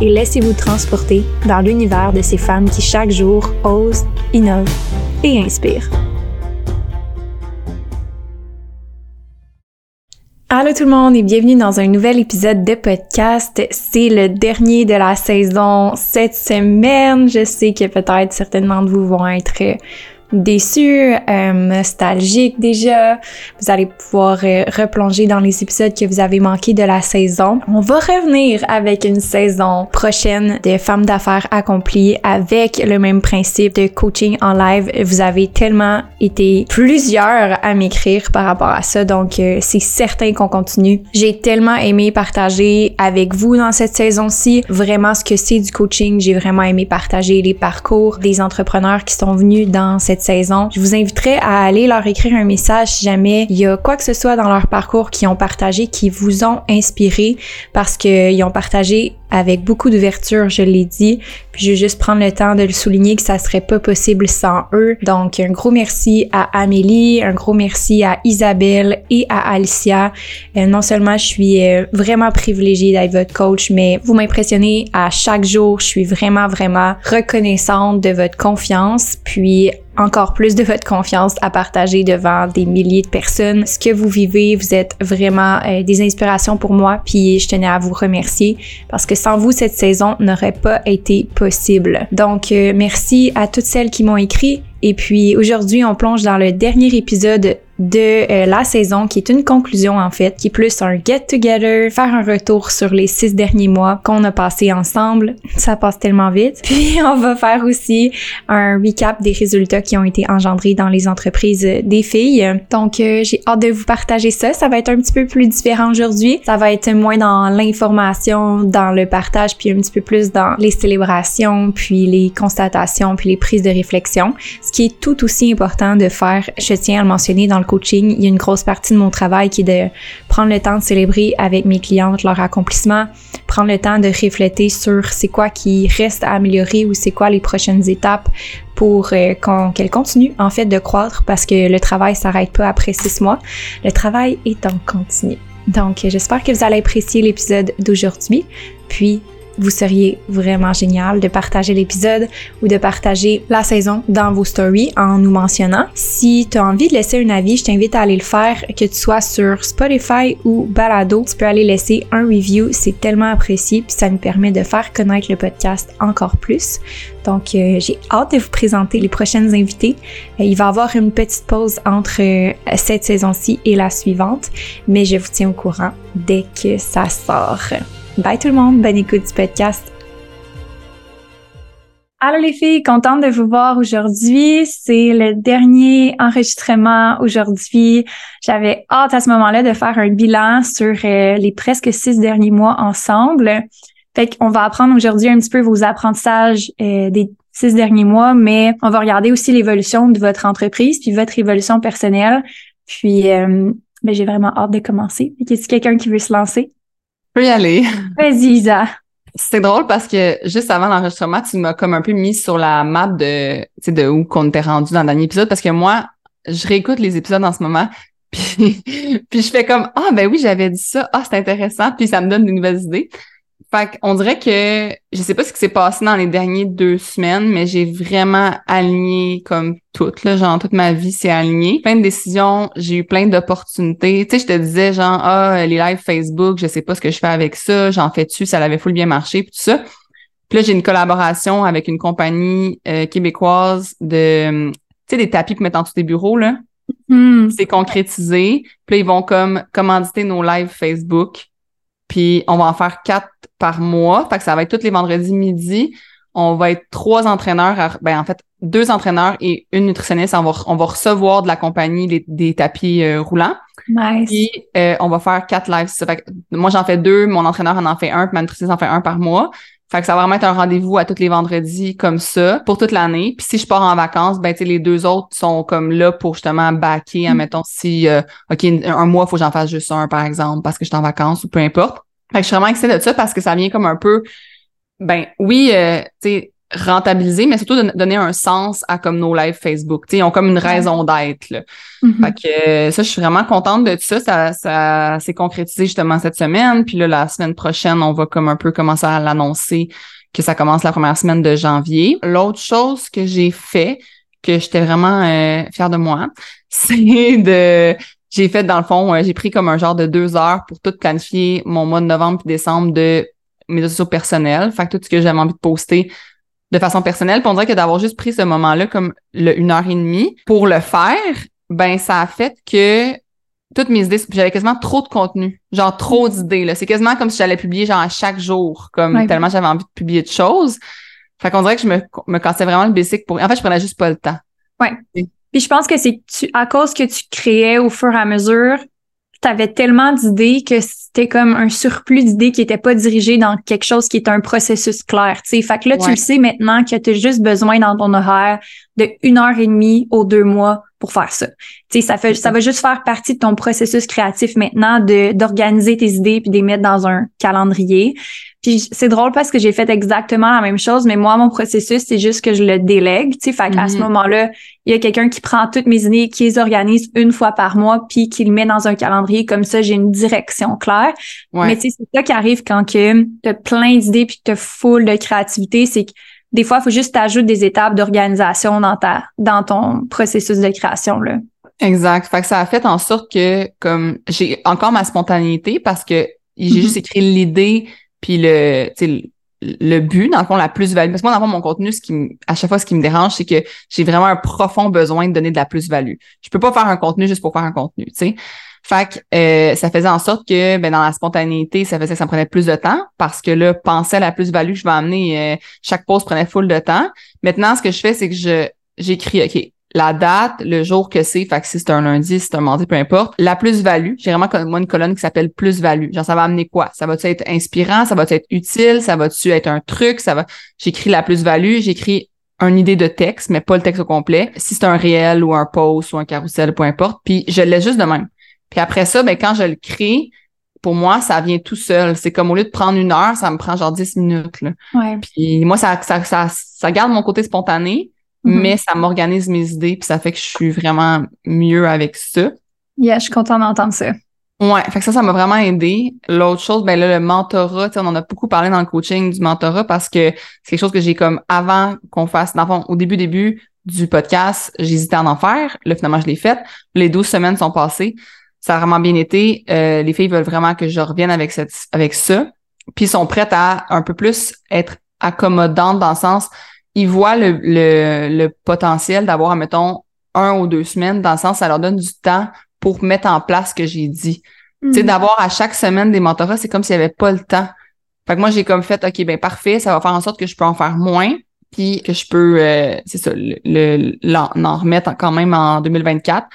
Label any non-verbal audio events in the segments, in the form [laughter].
et laissez-vous transporter dans l'univers de ces femmes qui chaque jour osent, innovent et inspirent. Allô tout le monde et bienvenue dans un nouvel épisode de podcast. C'est le dernier de la saison cette semaine. Je sais que peut-être certainement de vous vont être déçu, euh, nostalgique déjà. Vous allez pouvoir euh, replonger dans les épisodes que vous avez manqués de la saison. On va revenir avec une saison prochaine de femmes d'affaires accomplies avec le même principe de coaching en live. Vous avez tellement été plusieurs à m'écrire par rapport à ça, donc euh, c'est certain qu'on continue. J'ai tellement aimé partager avec vous dans cette saison-ci vraiment ce que c'est du coaching. J'ai vraiment aimé partager les parcours des entrepreneurs qui sont venus dans cette saison. Je vous inviterai à aller leur écrire un message si jamais il y a quoi que ce soit dans leur parcours qui ont partagé, qui vous ont inspiré parce qu'ils ont partagé avec beaucoup d'ouverture, je l'ai dit. Puis je vais juste prendre le temps de le souligner que ça serait pas possible sans eux. Donc un gros merci à Amélie, un gros merci à Isabelle et à Alicia. Euh, non seulement je suis euh, vraiment privilégiée d'être votre coach, mais vous m'impressionnez à chaque jour. Je suis vraiment vraiment reconnaissante de votre confiance. Puis encore plus de votre confiance à partager devant des milliers de personnes. Ce que vous vivez, vous êtes vraiment euh, des inspirations pour moi, puis je tenais à vous remercier parce que sans vous, cette saison n'aurait pas été possible. Donc, euh, merci à toutes celles qui m'ont écrit. Et puis aujourd'hui, on plonge dans le dernier épisode de euh, la saison, qui est une conclusion en fait, qui est plus un get-together, faire un retour sur les six derniers mois qu'on a passé ensemble. Ça passe tellement vite. [laughs] Puis on va faire aussi un recap des résultats qui ont été engendrés dans les entreprises des filles. Donc euh, j'ai hâte de vous partager ça. Ça va être un petit peu plus différent aujourd'hui. Ça va être moins dans l'information, dans le partage, puis un petit peu plus dans les célébrations, puis les constatations, puis les prises de réflexion. Ce qui est tout aussi important de faire, je tiens à le mentionner dans le coaching, il y a une grosse partie de mon travail qui est de prendre le temps de célébrer avec mes clientes leur accomplissement, prendre le temps de réfléchir sur c'est quoi qui reste à améliorer ou c'est quoi les prochaines étapes pour euh, qu'elle continue en fait de croître parce que le travail s'arrête pas après six mois. Le travail est en continu. Donc, j'espère que vous allez apprécier l'épisode d'aujourd'hui. Puis, vous seriez vraiment génial de partager l'épisode ou de partager la saison dans vos stories en nous mentionnant. Si tu as envie de laisser un avis, je t'invite à aller le faire, que tu sois sur Spotify ou Balado. Tu peux aller laisser un review, c'est tellement apprécié, puis ça nous permet de faire connaître le podcast encore plus. Donc, euh, j'ai hâte de vous présenter les prochaines invités. Euh, il va y avoir une petite pause entre euh, cette saison-ci et la suivante, mais je vous tiens au courant dès que ça sort. Bye tout le monde, bonne écoute du podcast. Allô les filles, contente de vous voir aujourd'hui. C'est le dernier enregistrement aujourd'hui. J'avais hâte à ce moment-là de faire un bilan sur euh, les presque six derniers mois ensemble. Fait qu'on va apprendre aujourd'hui un petit peu vos apprentissages euh, des six derniers mois, mais on va regarder aussi l'évolution de votre entreprise puis votre évolution personnelle. Puis euh, ben, j'ai vraiment hâte de commencer. Est-ce quelqu'un qui veut se lancer? Peux y aller. Vas-y, Isa. C'est drôle parce que juste avant l'enregistrement, tu m'as comme un peu mis sur la map de, de où qu'on était rendu dans le dernier épisode parce que moi, je réécoute les épisodes en ce moment [laughs] puis, puis je fais comme ah ben oui j'avais dit ça ah c'est intéressant puis ça me donne des nouvelles idées fait qu'on dirait que je sais pas ce qui s'est passé dans les dernières deux semaines, mais j'ai vraiment aligné comme tout, là, genre toute ma vie s'est alignée. Plein de décisions, j'ai eu plein d'opportunités. Tu sais, je te disais genre ah les lives Facebook, je sais pas ce que je fais avec ça, j'en fais dessus, ça l'avait full bien marché puis tout ça. Puis là, j'ai une collaboration avec une compagnie euh, québécoise de, tu sais, des tapis pour mettre en tous tes bureaux, là. Hmm. C'est concrétisé. Puis là, ils vont comme commanditer nos lives Facebook. Puis on va en faire quatre par mois. Fait que ça va être tous les vendredis midi. On va être trois entraîneurs, à- ben en fait, deux entraîneurs et une nutritionniste. On va, on va recevoir de la compagnie les- des tapis euh, roulants. Nice. Puis euh, on va faire quatre lives. Ça fait que moi, j'en fais deux, mon entraîneur en en fait un, puis ma nutritionniste en fait un par mois. Fait que ça va vraiment être un rendez-vous à tous les vendredis comme ça pour toute l'année. Puis si je pars en vacances, ben tu sais, les deux autres sont comme là pour justement backer, Mm. admettons si euh, OK, un, un mois, faut que j'en fasse juste un, par exemple, parce que je suis en vacances ou peu importe. Fait que je suis vraiment excitée de ça parce que ça vient comme un peu ben oui, euh, tu sais, rentabiliser, mais surtout de donner un sens à comme nos lives Facebook. Tu sais, ils ont comme une raison d'être. là. Mhm. Fait que euh, ça, je suis vraiment contente de ça. Ça, ça s'est concrétisé justement cette semaine. Puis là, la semaine prochaine, on va comme un peu commencer à l'annoncer que ça commence la première semaine de janvier. L'autre chose que j'ai fait, que j'étais vraiment euh, fière de moi, [laughs] c'est de j'ai fait dans le fond, euh, j'ai pris comme un genre de deux heures pour tout planifier mon mois de novembre puis décembre de mes réseaux personnels. Fait que tout ce que j'avais envie de poster de façon personnelle. Puis on dirait que d'avoir juste pris ce moment-là comme le une heure et demie pour le faire, ben ça a fait que toutes mes idées, j'avais quasiment trop de contenu, genre trop d'idées. là. C'est quasiment comme si j'allais publier genre à chaque jour, comme Ouais. tellement j'avais envie de publier de choses. Fait qu'on dirait que je me, me cassais vraiment le basic pour. En fait, je prenais juste pas le temps. Puis je pense que c'est à cause que tu créais au fur et à mesure, tu avais tellement d'idées que c'était comme un surplus d'idées qui n'étaient pas dirigées dans quelque chose qui est un processus clair. tu sais. Fait que là, tu le sais maintenant que tu as juste besoin dans ton horaire de une heure et demie aux deux mois pour faire ça. Tu sais, ça fait, ça va juste faire partie de ton processus créatif maintenant de d'organiser tes idées puis de les mettre dans un calendrier. Puis c'est drôle parce que j'ai fait exactement la même chose, mais moi, mon processus, c'est juste que je le délègue. Tu sais, fait qu'à ce Mhm. moment-là, il y a quelqu'un qui prend toutes mes idées, qui les organise une fois par mois, puis qui le met dans un calendrier. Comme ça, j'ai une direction claire. Ouais. Mais tu sais, c'est ça qui arrive quand que t'as plein d'idées puis que t'as full de créativité, c'est que des fois, il faut juste t'ajouter des étapes d'organisation dans ta dans ton processus de création là. Exact. Fait que ça a fait en sorte que comme j'ai encore ma spontanéité parce que j'ai Mhm. juste écrit l'idée puis le, tu sais, le le but, dans le fond, la plus-value. Parce que moi, dans le fond, mon contenu, ce qui me- à chaque fois, ce qui me dérange, c'est que j'ai vraiment un profond besoin de donner de la plus-value. Je peux pas faire un contenu juste pour faire un contenu, tu sais. Fait que euh, ça faisait en sorte que ben, dans la spontanéité, ça faisait que ça me prenait plus de temps parce que là, penser à la plus-value que je vais amener, euh, chaque pause prenait full de temps. Maintenant, ce que je fais, c'est que je j'écris, OK, la date, le jour que c'est, fait que si c'est un lundi, si c'est un mardi, peu importe, la plus-value. J'ai vraiment moi une colonne qui s'appelle plus-value. Genre, ça va amener quoi? Ça va-tu être inspirant? Ça va-tu être utile? Ça va-tu être un truc? Ça va. J'écris la plus-value, j'écris une idée de texte, mais pas le texte au complet. Si c'est un réel ou un post ou un carrousel, peu importe. Puis je le laisse juste de même. Puis après ça, ben, quand je le crée, pour moi, ça vient tout seul. C'est comme au lieu de prendre une heure, ça me prend genre 10 minutes. Là. Ouais. Puis moi, ça, ça, ça, ça garde mon côté spontané, Mhm. mais ça m'organise mes idées, puis ça fait que je suis vraiment mieux avec ça. Yeah, je suis contente d'entendre ça. Ouais, fait que ça, ça m'a vraiment aidé. L'autre chose, ben là, le mentorat, on en a beaucoup parlé dans le coaching du mentorat parce que c'est quelque chose que j'ai comme avant qu'on fasse, dans le fond, au début, début du podcast, j'hésitais à en faire. Là, finalement, je l'ai fait. Les 12 semaines sont passées. Ça a vraiment bien été. Euh, les filles veulent vraiment que je revienne avec cette, avec ça. Puis sont prêtes à un peu plus être accommodantes dans le sens, ils voient le, le, le potentiel d'avoir, mettons, un ou deux semaines, dans le sens, ça leur donne du temps pour mettre en place ce que j'ai dit. Tu sais, Mhm. d'avoir à chaque semaine des mentorats, c'est comme s'il n'y avait pas le temps. Fait que moi, j'ai comme fait, OK, ben parfait, ça va faire en sorte que je peux en faire moins, puis que je peux, euh, c'est ça, le, le- l'en en remettre quand même en 2024.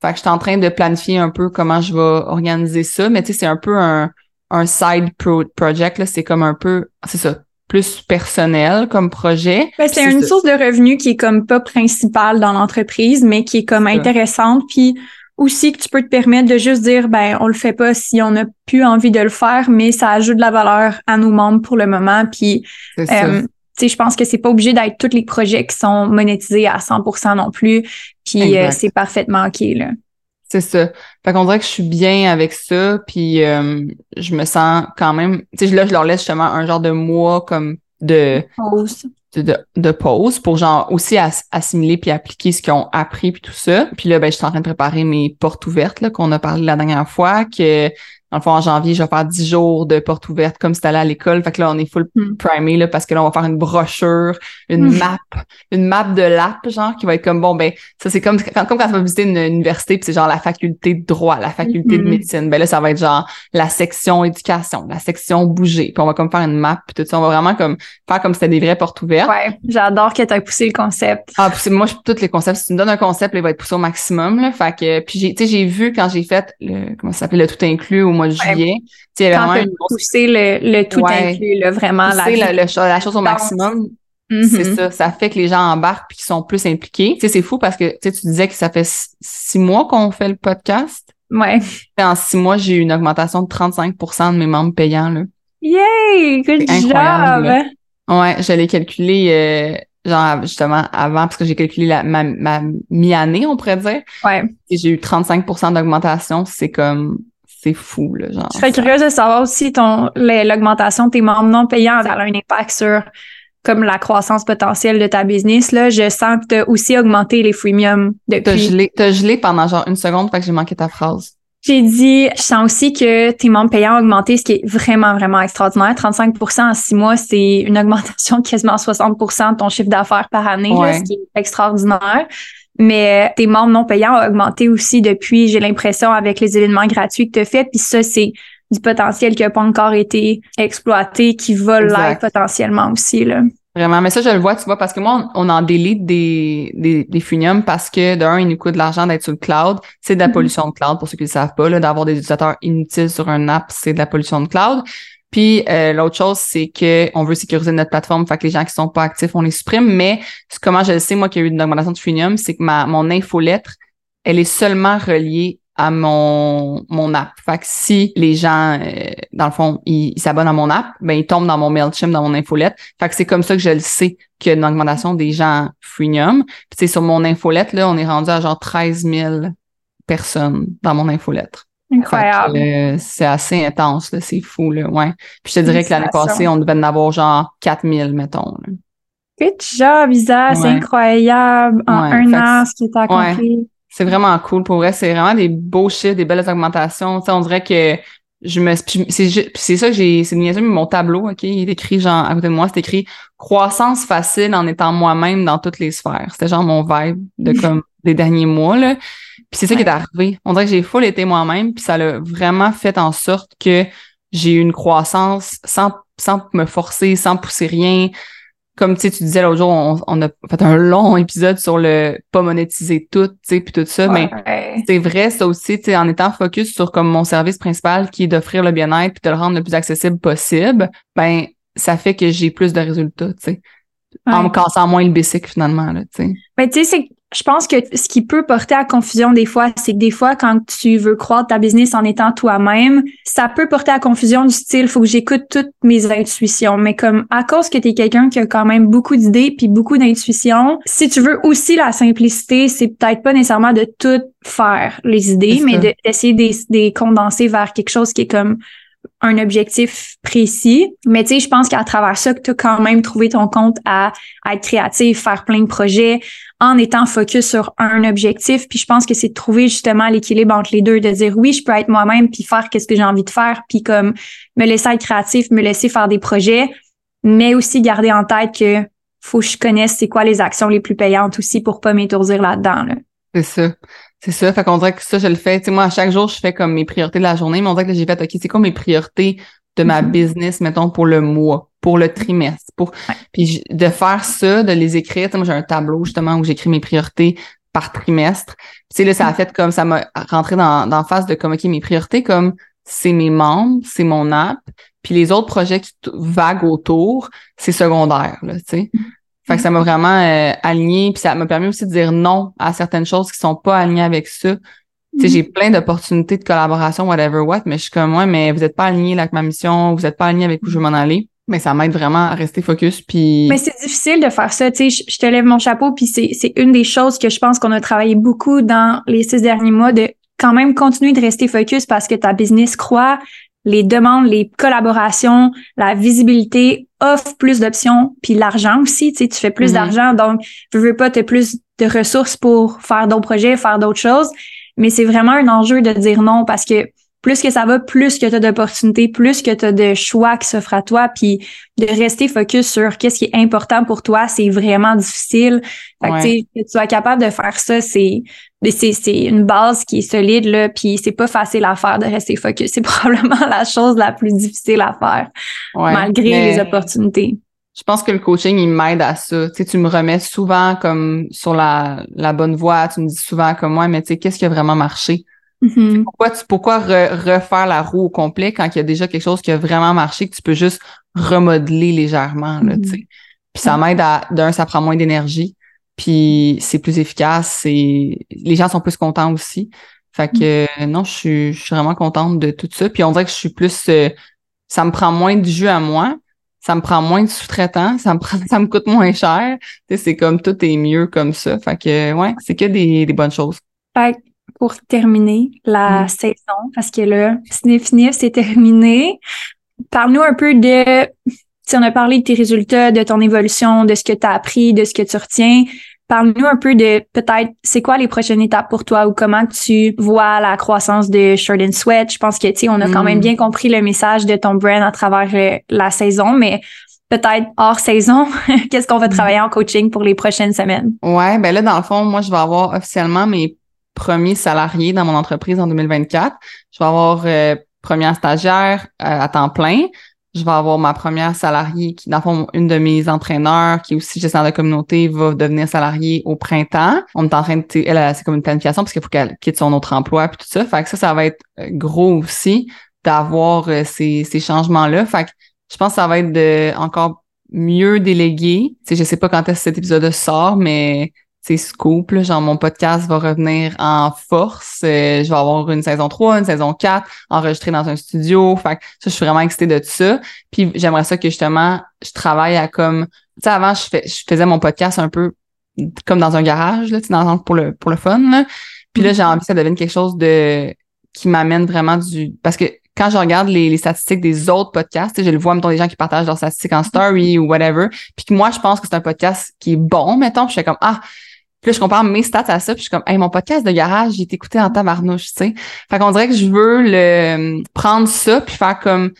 Fait que je suis en train de planifier un peu comment je vais organiser ça, mais tu sais, c'est un peu un, un side pro project, là, c'est comme un peu, c'est ça, plus personnel comme projet. Ben, c'est une ça. source de revenus qui est comme pas principale dans l'entreprise, mais qui est comme intéressante. Puis aussi que tu peux te permettre de juste dire, ben, on le fait pas si on n'a plus envie de le faire, mais ça ajoute de la valeur à nos membres pour le moment. Puis, Je pense que c'est pas obligé d'être tous les projets qui sont monétisés à 100% non plus. Puis, euh, c'est parfaitement OK, là. C'est ça. Fait qu'on dirait que je suis bien avec ça, puis euh, je me sens quand même... Tu sais, là, je leur laisse justement un genre de mois comme de, Pause. de, de, de pause pour genre aussi as- assimiler puis appliquer ce qu'ils ont appris puis tout ça. Puis là, ben, je suis en train de préparer mes portes ouvertes là, qu'on a parlé la dernière fois, que dans le fond, en janvier, je vais faire 10 jours de porte ouverte comme si t'allais à l'école. Fait que là, on est full Mm. primé, là, parce que là, on va faire une brochure, une Mm. map, une map de l'app, genre, qui va être comme, bon, ben, ça, c'est comme, quand, comme quand tu vas visiter une université, puis c'est genre la faculté de droit, la faculté de Mhm. médecine. Ben là, ça va être genre la section éducation, la section bouger. Puis on va comme faire une map, puis tout ça. On va vraiment comme faire comme si c'était des vraies portes ouvertes. Ouais, j'adore que tu as poussé le concept. Ah, puis moi, je, tous les concepts, si tu me donnes un concept, là, il va être poussé au maximum, là. Fait que, puis j'ai, tu sais, j'ai vu quand j'ai fait le, comment ça s'appelait, le tout inclus au mois de Ouais. juillet. Avait Quand vraiment grosse poussé le, le tout Ouais. inclus, là, vraiment. pousser la, le- la chose au maximum. Mhm. C'est ça. Ça fait que les gens embarquent puis qu'ils sont plus impliqués. Tu sais, c'est fou parce que, tu sais, tu disais que ça fait six- mois qu'on fait le podcast. Ouais. En six mois, j'ai eu une augmentation de 35% de mes membres payants, là. Yay! Good job! Ouais, je l'ai calculé, euh, genre, justement, avant, parce que j'ai calculé la, ma, ma mi-année, on pourrait dire. Ouais. Et j'ai eu 35% d'augmentation. C'est comme, c'est fou, là, genre. Je serais curieuse de savoir aussi ton l'augmentation de tes membres non payants, a un impact sur comme la croissance potentielle de ta business. Là, je sens que tu as aussi augmenté les freemiums T'as depuis. gelé, t'as gelé pendant genre une seconde, fait que j'ai manqué ta phrase. J'ai dit, je sens aussi que tes membres payants ont augmenté, ce qui est vraiment, vraiment extraordinaire. 35% en six mois, c'est une augmentation de quasiment 60% de ton chiffre d'affaires par année, là, ce qui est extraordinaire. Mais euh, tes membres non payants ont augmenté aussi depuis, j'ai l'impression, avec les événements gratuits que tu as fait. Puis ça, c'est du potentiel qui n'a pas encore été exploité, qui va l'être potentiellement aussi. Là. Vraiment, mais ça, je le vois, tu vois, parce que moi, on, on en délite des, des, des freemiums parce que, d'un, il nous coûte de l'argent d'être sur le cloud. C'est de la Mhm. pollution de cloud, pour ceux qui ne le savent pas, là, d'avoir des utilisateurs inutiles sur un app, c'est de la pollution de cloud. Puis euh, l'autre chose, c'est que on veut sécuriser notre plateforme, fait que les gens qui sont pas actifs, on les supprime. Mais comment je le sais, moi, qu'il y a eu une augmentation de freemium, c'est que ma mon infolettre, elle est seulement reliée à mon mon app. Fait que si les gens, euh, dans le fond, ils s'abonnent à mon app, ben ils tombent dans mon Mailchimp, dans mon infolette. Fait que c'est comme ça que je le sais qu'il y a une augmentation des gens freemium. Puis c'est sur mon infolette, là, on est rendu à genre 13 000 personnes dans mon infolettre. Incroyable. euh, c'est assez intense, là, c'est fou, là, ouais. Puis je te dirais que l'année passée, on devait en avoir genre 4000, mettons. là. Good job, Isa. C'est Ouais. incroyable. En Ouais, un an, ce qui est accompli. C'est vraiment cool. Pour vrai, c'est vraiment des beaux chiffres, des belles augmentations. Tu sais, on dirait que je me c'est ça j'ai c'est mais mon tableau OK, il est écrit genre à côté de moi, c'est écrit croissance facile en étant moi-même dans toutes les sphères. C'était genre mon vibe de [laughs] comme des derniers mois là. Puis c'est ça qui est arrivé. On dirait que j'ai full été moi-même puis ça l'a vraiment fait en sorte que j'ai eu une croissance sans sans me forcer, sans pousser rien. Comme tu sais, tu disais l'autre jour, on, on a fait un long épisode sur le pas monétiser tout, tu sais, puis tout ça, mais c'est vrai, ça aussi, tu sais, en étant focus sur comme mon service principal qui est d'offrir le bien-être puis de le rendre le plus accessible possible, ben ça fait que j'ai plus de résultats, tu sais. En me cassant moins le bicycle finalement, là, tu sais. Mais tu sais, c'est- je pense que ce qui peut porter à confusion des fois, c'est que des fois, quand tu veux croître ta business en étant toi-même, ça peut porter à confusion du style, faut que j'écoute toutes mes intuitions. Mais comme à cause que tu es quelqu'un qui a quand même beaucoup d'idées puis beaucoup d'intuitions, si tu veux aussi la simplicité, c'est peut-être pas nécessairement de tout faire les idées, mais de- d'essayer de, de les condenser vers quelque chose qui est comme un objectif précis. Mais tu sais, je pense qu'à travers ça, que tu as quand même trouvé ton compte à, être créatif, faire plein de projets en étant focus sur un objectif. Puis je pense que c'est de trouver justement l'équilibre entre les deux, de dire oui, je peux être moi-même puis faire qu'est-ce que j'ai envie de faire, puis comme me laisser être créatif, me laisser faire des projets, mais aussi garder en tête que faut que je connaisse c'est quoi les actions les plus payantes aussi pour pas m'étourdir là-dedans. Là. C'est ça. C'est ça. Fait qu'on dirait que ça, je le fais. Tu sais, moi, à chaque jour, je fais comme mes priorités de la journée, mais on dirait que j'ai fait, OK, c'est quoi mes priorités de ma Mhm. business, mettons, pour le mois, pour le trimestre, pour, Ouais. puis de faire ça, de les écrire. Tu sais, moi, j'ai un tableau, justement, où j'écris mes priorités par trimestre. Puis, tu sais, là, ça a fait comme, ça m'a rentré dans, dans face de comme, OK, mes priorités, comme, c'est mes membres, c'est mon app, puis les autres projets qui vaguent autour, c'est secondaire, là, tu sais. Fait que ça m'a vraiment euh, aligné, puis ça m'a permis aussi de dire non à certaines choses qui sont pas alignées avec ça. Tu sais, j'ai plein d'opportunités de collaboration, whatever what, mais je suis comme, ouais, mais vous êtes pas aligné là, avec ma mission, vous êtes pas aligné avec où je veux m'en aller. Mais ça m'aide vraiment à rester focus, puis... Mais c'est difficile de faire ça. Tu sais, je, je te lève mon chapeau, puis c'est, c'est une des choses que je pense qu'on a travaillé beaucoup dans les six derniers mois, de quand même continuer de rester focus parce que ta business croît, les demandes, les collaborations, la visibilité offrent plus d'options, puis l'argent aussi. Tu sais, tu fais plus Mhm. d'argent, donc tu veux pas, tu plus de ressources pour faire d'autres projets, faire d'autres choses. Mais c'est vraiment un enjeu de dire non parce que plus que ça va, plus que tu as d'opportunités, plus que tu as de choix qui s'offrent à toi, puis de rester focus sur qu'est-ce qui est important pour toi, c'est vraiment difficile. Fait que, que tu sois capable de faire ça, c'est c'est une base qui est solide là, puis c'est pas facile à faire de rester focus. C'est [laughs] probablement la chose la plus difficile à faire, malgré les opportunités. Je pense que le coaching, il m'aide à ça. Tu sais, tu me remets souvent comme sur la, la bonne voie. Tu me dis souvent comme moi, mais tu sais, qu'est-ce qui a vraiment marché? Mm-hmm. Pourquoi, tu, pourquoi refaire la roue au complet quand il y a déjà quelque chose qui a vraiment marché que tu peux juste remodeler légèrement, là, tu sais. Mm-hmm. Puis ça m'aide à, d'un, ça prend moins d'énergie, puis c'est plus efficace, c'est, les gens sont plus contents aussi. Fait que, mm-hmm. non, je suis, je suis vraiment contente de tout ça. Puis on dirait que je suis plus, euh, ça me prend moins de jus à moi, ça me prend moins de sous-traitants, ça me prend, [laughs] ça me coûte moins cher. Tu sais, c'est comme tout est mieux comme ça. Fait que, ouais, c'est que des, des bonnes choses. Fait pour terminer la mm. saison, parce que là, Sniff Sniff, c'est terminé. Parle-nous un peu de, si on a parlé de tes résultats, de ton évolution, de ce que tu as appris, de ce que tu retiens. Parle-nous un peu de peut-être c'est quoi les prochaines étapes pour toi ou comment tu vois la croissance de Shirt and Sweat? Je pense que tu sais on a quand même mm. bien compris le message de ton brand à travers euh, la saison, mais peut-être hors saison, [laughs] qu'est-ce qu'on va mm. travailler en coaching pour les prochaines semaines? Ouais, ben là dans le fond, moi je vais avoir officiellement mes premier salarié dans mon entreprise en 2024. Je vais avoir euh, première stagiaire euh, à temps plein. Je vais avoir ma première salariée qui, dans le fond, une de mes entraîneurs, qui aussi gestionnaire de communauté, va devenir salariée au printemps. On est en train de, elle, c'est comme une planification parce qu'il faut qu'elle quitte son autre emploi puis tout ça. Fait que ça, ça va être euh, gros aussi d'avoir ces, ces changements-là. Fait que je pense que ça va être de encore mieux déléguer. Sais, je sais pas quand est-ce que cet épisode sort, mais c'est scoop. genre, mon podcast va revenir en force. Euh, je vais avoir une saison 3, une saison 4, enregistrée dans un studio. Fait que ça, je suis vraiment excitée de tout ça. Puis j'aimerais ça que justement, je travaille à comme. Tu sais, avant, je, fais, je faisais mon podcast un peu comme dans un garage, là, dans pour le pour le fun. Là. Puis là, j'ai envie que ça devienne quelque chose de qui m'amène vraiment du. Parce que quand je regarde les, statistiques des autres podcasts, je le vois, mettons, des gens qui partagent leurs statistiques en story ou whatever. Puis que moi, je pense que c'est un podcast qui est bon, mettons. Puis je fais comme, ah, puis là, je compare mes stats à ça, puis je suis comme, hey, mon podcast de garage, j'ai été écouté en tabarnouche, tu sais. Fait qu'on dirait que je veux le prendre ça, puis faire comme,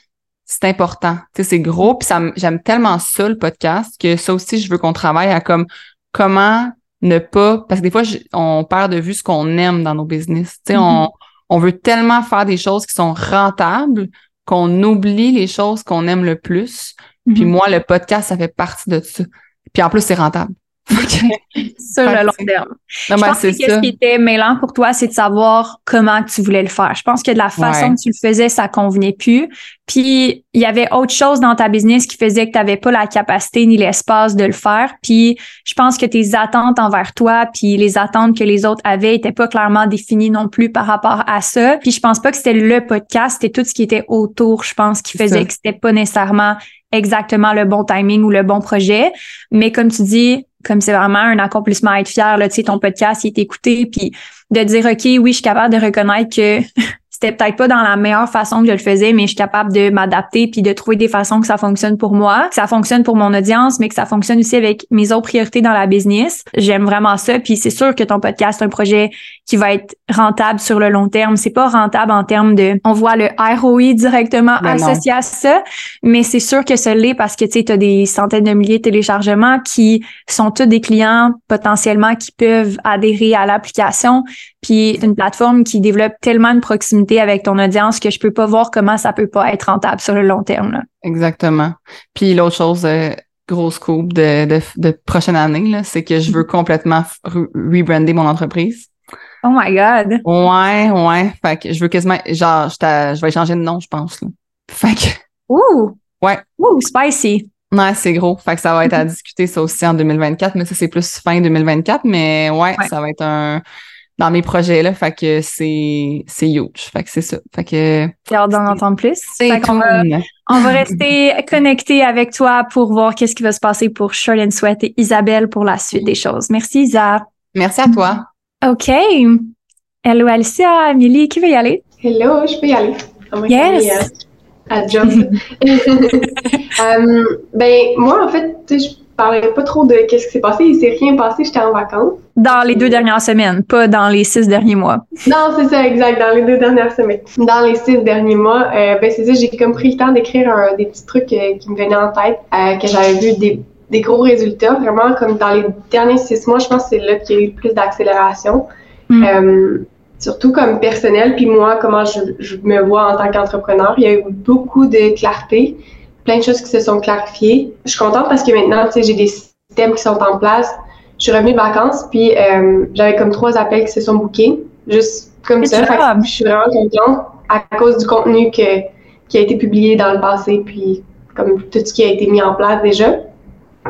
c'est important. Tu sais, c'est gros, puis ça, j'aime tellement ça, le podcast, que ça aussi, je veux qu'on travaille à comme, comment ne pas, parce que des fois, on perd de vue ce qu'on aime dans nos business. Tu sais, on, mm-hmm. on veut tellement faire des choses qui sont rentables qu'on oublie les choses qu'on aime le plus. Puis mm-hmm. moi, le podcast, ça fait partie de ça. Puis en plus, c'est rentable. Sur le long terme. je ben, pense que ce qui était mêlant pour toi, c'est de savoir comment tu voulais le faire. Je pense que de la façon que tu le faisais, ça convenait plus. Puis il y avait autre chose dans ta business qui faisait que tu n'avais pas la capacité ni l'espace de le faire. Puis je pense que tes attentes envers toi, puis les attentes que les autres avaient, étaient pas clairement définies non plus par rapport à ça. Puis je pense pas que c'était le podcast, c'était tout ce qui était autour, je pense, qui faisait que c'était pas nécessairement exactement le bon timing ou le bon projet. Mais comme tu dis, comme c'est vraiment un accomplissement à être fier, là, tu sais, ton podcast, il est écouté, puis de dire, OK, oui, je suis capable de reconnaître que c'était peut-être pas dans la meilleure façon que je le faisais, mais je suis capable de m'adapter puis de trouver des façons que ça fonctionne pour moi, que ça fonctionne pour mon audience, mais que ça fonctionne aussi avec mes autres priorités dans la business. J'aime vraiment ça. Puis c'est sûr que ton podcast, c'est un projet qui va être rentable sur le long terme. C'est pas rentable en termes de, on voit le ROI directement associé à ça, mais c'est sûr que ça l'est parce que tu as des centaines de milliers de téléchargements qui sont tous des clients potentiellement qui peuvent adhérer à l'application. Puis une plateforme qui développe tellement de proximité avec ton audience que je peux pas voir comment ça peut pas être rentable sur le long terme. Là. Exactement. Puis l'autre chose, euh, grosse coupe de, de, de, prochaine année, c'est que je veux complètement rebrander mon entreprise. Oh my God! Ouais, ouais. Fait que je veux quasiment, genre, je, je vais changer de nom, je pense. Là. Fait que. Ouh! Ouais. Ouh, spicy! Ouais, c'est gros. Fait que ça va être à discuter ça aussi en 2024, mais ça, c'est plus fin 2024. Mais ouais, ça va être un dans mes projets là. Fait que c'est c'est huge. Fait que c'est ça. Fait que j'ai hâte d'en entendre plus. On, va, rester connecté avec toi pour voir qu'est-ce qui va se passer pour and Sweat et Isabelle pour la suite des choses. Merci Isa. Merci à toi. Ok. Hello Alicia Amélie qui veut y aller? Hello je peux y aller. Yes. à job. [laughs] [laughs] Euh, ben, moi, en fait, parlerai pas trop de qu'est-ce qui s'est passé. Il s'est rien passé, j'étais en vacances. Dans les deux dernières semaines, pas dans les six derniers mois. Non, c'est ça, exact, dans les deux dernières semaines. Dans les six derniers mois, euh, ben c'est ça, j'ai comme pris le temps d'écrire des petits trucs euh, qui me venaient en tête, euh, que j'avais vu des, des gros résultats. Vraiment, comme dans les derniers six mois, je pense que c'est là qu'il y a eu le plus d'accélération. Mm. surtout comme personnel, puis moi, comment je, je me vois en tant qu'entrepreneur. Il y a eu beaucoup de clarté plein de choses qui se sont clarifiées. Je suis contente parce que maintenant, tu sais, j'ai des systèmes qui sont en place. Je suis revenue de vacances, puis euh, j'avais comme trois appels qui se sont bookés, juste comme ça. je suis vraiment contente à cause du contenu que, qui a été publié dans le passé, puis comme tout ce qui a été mis en place déjà.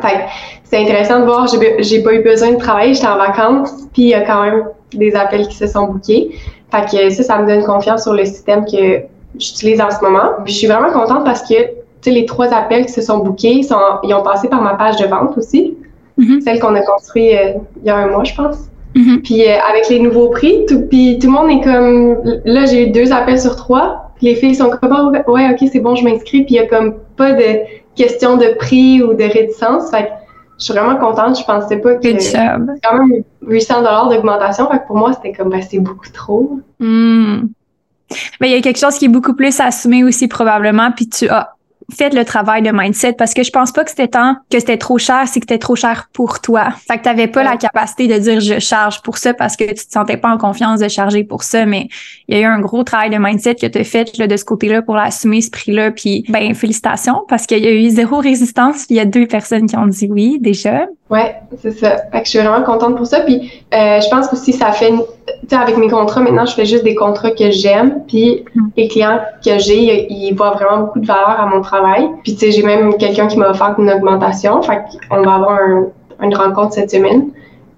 Fait c'est intéressant de voir, j'ai pas eu besoin de travailler, j'étais en vacances, puis il y a quand même des appels qui se sont bookés. Fait que ça, ça me donne confiance sur le système que j'utilise en ce moment. Puis je suis vraiment contente parce que sais, les trois appels qui se sont bookés, sont, ils ont passé par ma page de vente aussi, mm-hmm. celle qu'on a construite euh, il y a un mois, je pense. Mm-hmm. Puis euh, avec les nouveaux prix, tout, puis tout le monde est comme, là j'ai eu deux appels sur trois, puis les filles sont comme, oh, ouais, ok, c'est bon, je m'inscris, puis il y a comme pas de question de prix ou de réticence, fait que je suis vraiment contente, je pensais pas que c'est quand même 800 dollars d'augmentation, fait que pour moi c'était comme, ben, c'est beaucoup trop. Mm. Mais il y a quelque chose qui est beaucoup plus assumé aussi probablement, puis tu as faites le travail de mindset parce que je pense pas que c'était tant que c'était trop cher, c'est que c'était trop cher pour toi. Fait que t'avais pas la capacité de dire je charge pour ça parce que tu te sentais pas en confiance de charger pour ça, mais il y a eu un gros travail de mindset que tu as fait là, de ce côté-là pour assumer ce prix-là. Puis ben félicitations parce qu'il y a eu zéro [laughs] résistance. Il y a deux personnes qui ont dit oui déjà. Ouais, c'est ça. Fait que je suis vraiment contente pour ça. Puis euh, je pense que aussi ça fait, tu sais, avec mes contrats maintenant, je fais juste des contrats que j'aime. Puis mm. les clients que j'ai, ils voient vraiment beaucoup de valeur à mon travail. Puis tu sais, j'ai même quelqu'un qui m'a offert une augmentation. Fait qu'on va avoir une rencontre cette semaine.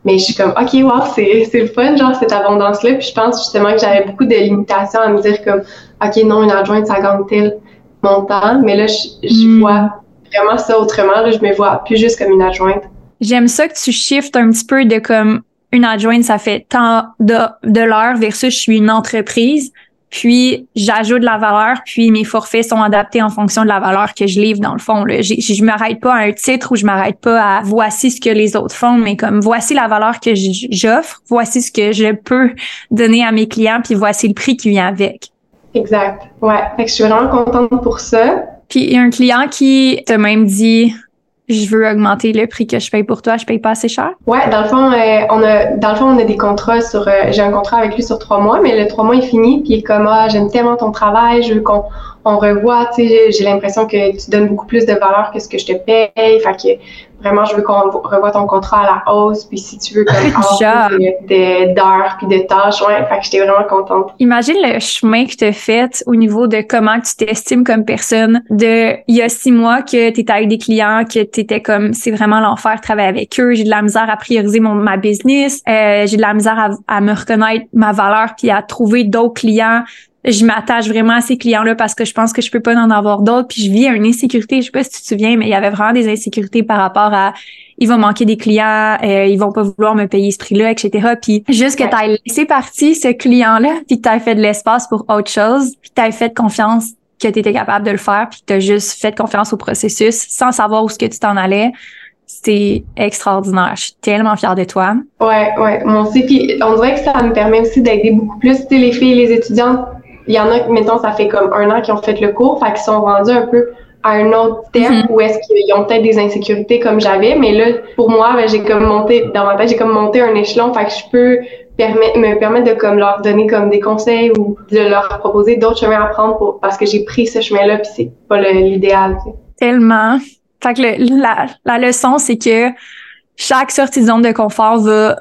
Mais je suis comme, OK, wow, c'est, c'est le fun, genre, cette abondance-là. Puis je pense justement que j'avais beaucoup de limitations à me dire comme, OK, non, une adjointe, ça gagne tel montant. Mais là, je, je mm. vois vraiment ça autrement. Là, je me vois plus juste comme une adjointe J'aime ça que tu shiftes un petit peu de comme une adjointe, ça fait tant de, de l'heure versus je suis une entreprise. Puis j'ajoute de la valeur, puis mes forfaits sont adaptés en fonction de la valeur que je livre dans le fond. Là. Je, je m'arrête pas à un titre ou je m'arrête pas à voici ce que les autres font, mais comme voici la valeur que j'offre, voici ce que je peux donner à mes clients, puis voici le prix qui vient avec. Exact. Ouais. Fait que je suis vraiment contente pour ça. Puis il y a un client qui t'a même dit je veux augmenter le prix que je paye pour toi, je paye pas assez cher? Ouais, dans le fond, euh, on a dans le fond, on a des contrats sur euh, j'ai un contrat avec lui sur trois mois, mais le trois mois est fini, puis il est comme ah, j'aime tellement ton travail, je veux qu'on on revoit, tu sais, j'ai l'impression que tu donnes beaucoup plus de valeur que ce que je te paye, fait que vraiment, je veux qu'on revoie ton contrat à la hausse, puis si tu veux comme [laughs] d'heures puis de tâches, ouais, fait que j'étais vraiment contente. Imagine le chemin que tu as fait au niveau de comment tu t'estimes comme personne. De il y a six mois que tu étais avec des clients, que tu étais comme c'est vraiment l'enfer de travailler avec eux, j'ai de la misère à prioriser mon ma business, euh, j'ai de la misère à, à me reconnaître ma valeur puis à trouver d'autres clients je m'attache vraiment à ces clients-là parce que je pense que je peux pas en avoir d'autres. Puis je vis une insécurité. Je sais pas si tu te souviens, mais il y avait vraiment des insécurités par rapport à il va manquer des clients, euh, ils vont pas vouloir me payer ce prix-là, etc. Puis juste que tu as laissé partir ce client-là, puis tu as fait de l'espace pour autre chose, puis tu as fait confiance que tu étais capable de le faire, puis tu as juste fait confiance au processus sans savoir où ce que tu t'en allais. C'était extraordinaire. Je suis tellement fière de toi. Ouais, ouais, moi aussi. Puis on dirait que ça me permet aussi d'aider beaucoup plus les filles et les étudiantes il y en a, mettons, ça fait comme un an qu'ils ont fait le cours, fait qu'ils sont rendus un peu à un autre thème mm-hmm. où est-ce qu'ils ont peut-être des insécurités comme j'avais, mais là, pour moi, ben, j'ai comme monté, dans ma tête, j'ai comme monté un échelon, fait que je peux me permettre de comme leur donner comme des conseils ou de leur proposer d'autres chemins à prendre pour, parce que j'ai pris ce chemin-là puis c'est pas l'idéal. Tellement. Fait que la, la leçon, c'est que chaque sortie de zone de confort va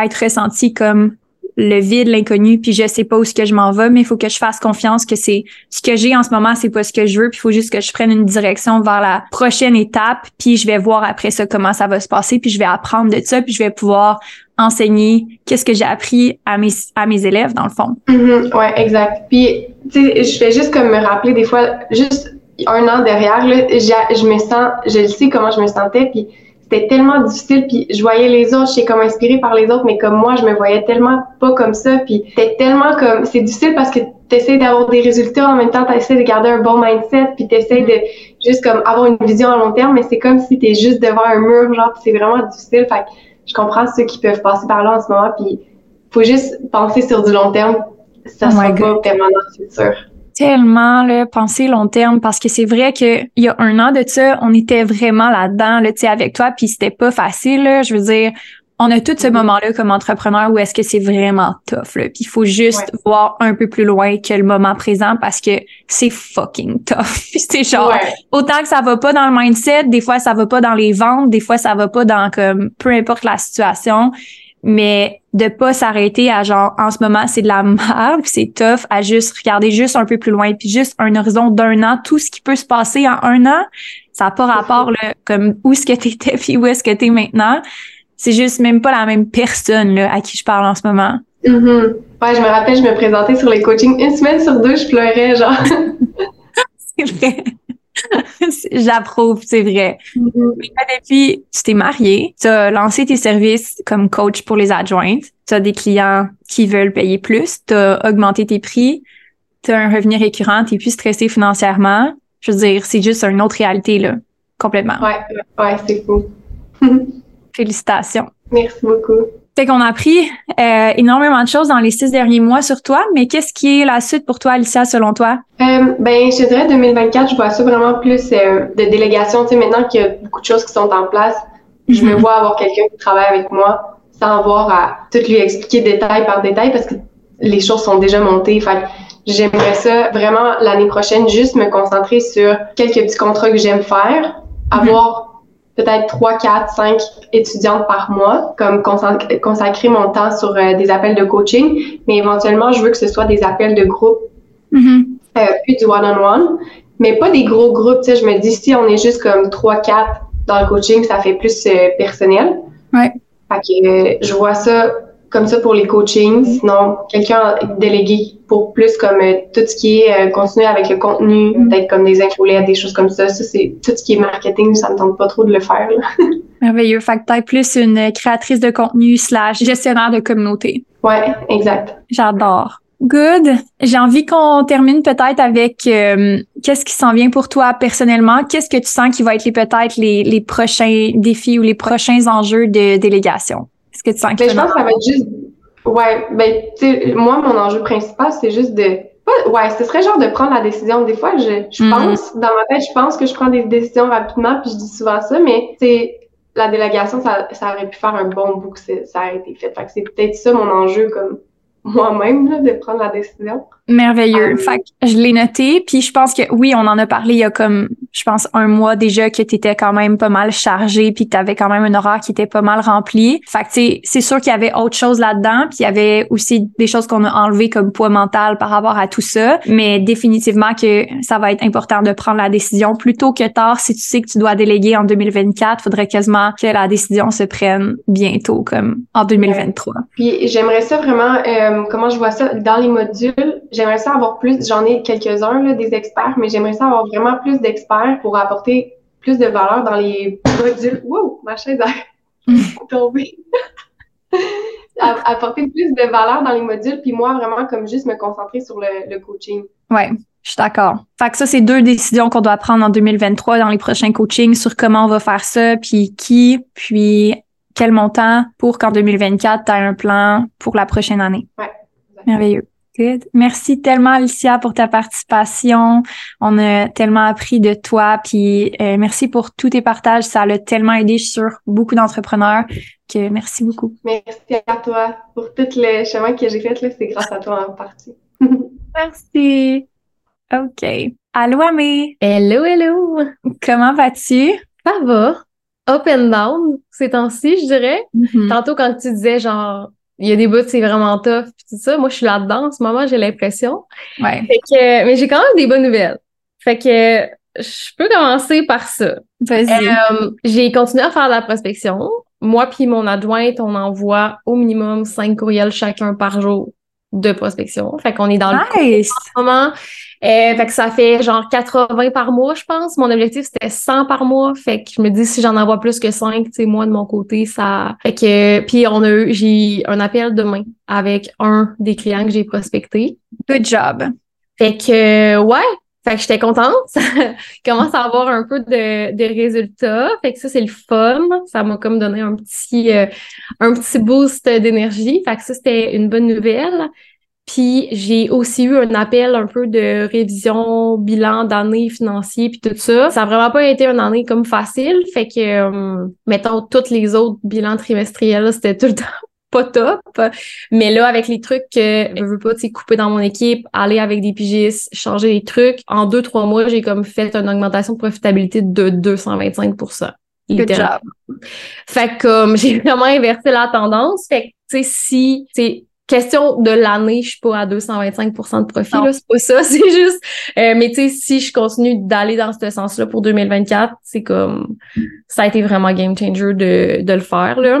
être ressentie comme le vide, l'inconnu, puis je sais pas où ce que je m'en vais, mais il faut que je fasse confiance que c'est ce que j'ai en ce moment, c'est pas ce que je veux, puis il faut juste que je prenne une direction vers la prochaine étape, puis je vais voir après ça comment ça va se passer, puis je vais apprendre de ça, puis je vais pouvoir enseigner qu'est-ce que j'ai appris à mes à mes élèves dans le fond. Mm-hmm. ouais, exact. Puis tu sais, je fais juste comme me rappeler des fois juste un an derrière là, je me sens, je sais comment je me sentais, puis c'était tellement difficile puis je voyais les autres j'étais comme inspirée par les autres mais comme moi je me voyais tellement pas comme ça puis c'était tellement comme c'est difficile parce que t'essayes d'avoir des résultats, en même temps, t'essaies de garder un bon mindset, puis t'essayes de juste comme avoir une vision à long terme, mais c'est comme si t'es juste devant un mur, genre, c'est vraiment difficile. Fait que je comprends ceux qui peuvent passer par là en ce moment, puis faut juste penser sur du long terme. Ça Oh sera pas permanent, c'est sûr. Tellement là, penser long terme parce que c'est vrai que il y a un an de ça, on était vraiment là-dedans là, tu sais, avec toi, puis c'était pas facile. Là, je veux dire, on a tout ce Mhm. moment-là comme entrepreneur où est-ce que c'est vraiment tough. Là, puis il faut juste Ouais. voir un peu plus loin que le moment présent parce que c'est fucking tough. [laughs] Puis c'est genre Ouais. autant que ça va pas dans le mindset, des fois ça va pas dans les ventes, des fois ça va pas dans comme peu importe la situation, mais de pas s'arrêter à genre en ce moment c'est de la [laughs] merde, puis c'est tough à juste regarder juste un peu plus loin, puis juste un horizon d'un an, tout ce qui peut se passer en un an, ça n'a pas rapport là, comme où est-ce que t'étais [laughs] puis où est-ce que t'es maintenant. C'est juste même pas la même personne là à qui je parle en ce moment. Mhm. Ouais, je me rappelle, je me présentais sur les coachings une semaine sur deux, je pleurais, genre. [laughs] C'est vrai. [laughs] J'approuve, c'est vrai. Mhm. Mais depuis, tu t'es marié, tu as lancé tes services comme coach pour les adjointes, tu as des clients qui veulent payer plus, tu as augmenté tes prix, tu as un revenu récurrent, tu plus stressé financièrement. Je veux dire, c'est juste une autre réalité, là, complètement. Ouais, ouais, ouais, c'est cool. [laughs] Félicitations. Merci beaucoup. Fait qu'on a appris euh, énormément de choses dans les six derniers mois sur toi, mais qu'est-ce qui est la suite pour toi, Alicia, selon toi? Euh, ben, je dirais 2024, je vois ça vraiment plus euh, de délégation. Tu sais, maintenant qu'il y a beaucoup de choses qui sont en place, je me Mhm. vois avoir quelqu'un qui travaille avec moi sans avoir à tout lui expliquer détail par détail parce que les choses sont déjà montées. Fait j'aimerais ça vraiment l'année prochaine juste me concentrer sur quelques petits contrats que j'aime faire, avoir peut-être 3, 4, 5 étudiantes par mois, comme consac- consacrer mon temps sur euh, des appels de coaching, mais éventuellement, je veux que ce soit des appels de groupe euh, plus du one-on-one, mais pas des gros groupes. Tu sais, je me dis, si on est juste comme 3-4 dans le coaching, ça fait plus euh, personnel. Ouais. Fait que je vois ça comme ça pour les coachings. Sinon, quelqu'un délégué pour plus comme euh, tout ce qui est euh, continuer avec le contenu, peut-être comme des infolettes, des choses comme ça. Ça, c'est tout ce qui est marketing, ça me tente pas trop de le faire. là. [laughs] Merveilleux. Fait que peut-être plus une créatrice de contenu slash gestionnaire de communauté. Ouais, exact. J'adore. Good. J'ai envie qu'on termine peut-être avec euh, qu'est-ce qui s'en vient pour toi personnellement? Qu'est-ce que tu sens qui va être les peut-être les, les prochains défis ou les prochains enjeux de délégation? Est-ce que tu sens Mais je pense que ça va être juste. Ouais, ben, tu sais, moi, mon enjeu principal, c'est juste de. Ouais, ce serait genre de prendre la décision. Des fois, je, je Mhm. pense, dans ma tête, je pense que je prends des décisions rapidement, puis je dis souvent ça, mais c'est la délégation, ça, ça aurait pu faire un bon bout que ça a été fait. Fait que c'est peut-être ça mon enjeu, comme moi-même, là, de prendre la décision. Merveilleux. Euh, Fait que je l'ai noté, puis je pense que oui, on en a parlé il y a comme, je pense, un mois déjà que tu étais quand même pas mal chargé, puis que tu avais quand même un horaire qui était pas mal rempli. Fait que tu c'est sûr qu'il y avait autre chose là-dedans, puis il y avait aussi des choses qu'on a enlevées comme poids mental par rapport à tout ça, mais définitivement que ça va être important de prendre la décision plus tôt que tard. Si tu sais que tu dois déléguer en 2024, faudrait quasiment que la décision se prenne bientôt, comme en 2023. Puis j'aimerais ça vraiment, euh, comment je vois ça, dans les modules, j'aimerais ça avoir plus, j'en ai quelques-uns, des experts, mais j'aimerais ça avoir vraiment plus d'experts pour apporter plus de valeur dans les modules. Wow, ma chaise a [laughs] tombé. [laughs] Apporter plus de valeur dans les modules, puis moi, vraiment, comme juste me concentrer sur le, le coaching. Ouais, je suis d'accord. Fait que ça, c'est deux décisions qu'on doit prendre en 2023 dans les prochains coachings sur comment on va faire ça, puis qui, puis quel montant pour qu'en 2024, tu aies un plan pour la prochaine année. Ouais. Merveilleux. Good. Merci tellement, Alicia, pour ta participation. On a tellement appris de toi, puis euh, merci pour tous tes partages. Ça l'a tellement aidé sur beaucoup d'entrepreneurs que merci beaucoup. Merci à toi pour tout le chemin que j'ai fait, là, c'est grâce à toi en partie. [laughs] Merci. OK. Allô, Amé. Hello, hello! Comment vas-tu? Ça va? Up and down, ces temps-ci, je dirais. Mhm. Tantôt, quand tu disais, genre, il y a des bouts, c'est vraiment tough, puis tout ça, moi, je suis là-dedans en ce moment, j'ai l'impression. Ouais. Fait que, mais j'ai quand même des bonnes nouvelles. Fait que, je peux commencer par ça. Vas-y. Euh, j'ai continué à faire de la prospection. Moi puis mon adjointe, on envoie au minimum cinq courriels chacun par jour de prospection. Fait qu'on est dans le moment. Euh, fait que ça fait genre 80 par mois, je pense. Mon objectif, c'était 100 par mois. Fait que je me dis, si j'en envoie plus que 5, tu sais, moi, de mon côté, ça... Fait que... Puis on a eu... J'ai un appel demain avec un des clients que j'ai prospecté. Good job. Fait que, ouais, fait que j'étais contente. Ça [laughs] commence à avoir un peu de, de résultats. Fait que ça, c'est le fun. Ça m'a comme donné un petit, euh, un petit boost d'énergie. Fait que ça, c'était une bonne nouvelle. Puis j'ai aussi eu un appel un peu de révision, bilan d'année financier puis tout ça. Ça a vraiment pas été une année comme facile. Fait que, euh, mettons, tous les autres bilans trimestriels, c'était tout le [laughs] temps pas top. Mais là, avec les trucs que je veux pas, tu couper dans mon équipe, aller avec des pigistes, changer les trucs, en deux, trois mois, j'ai comme fait une augmentation de profitabilité de 225 Good job. Fait que comme [laughs] j'ai vraiment inversé la tendance. Fait que, tu sais, si, c'est question de l'année, je suis pas à 225 de profit, là, c'est pas ça, [laughs] c'est juste, euh, mais tu sais, si je continue d'aller dans ce sens-là pour 2024, c'est comme, ça a été vraiment game changer de, de le faire, là.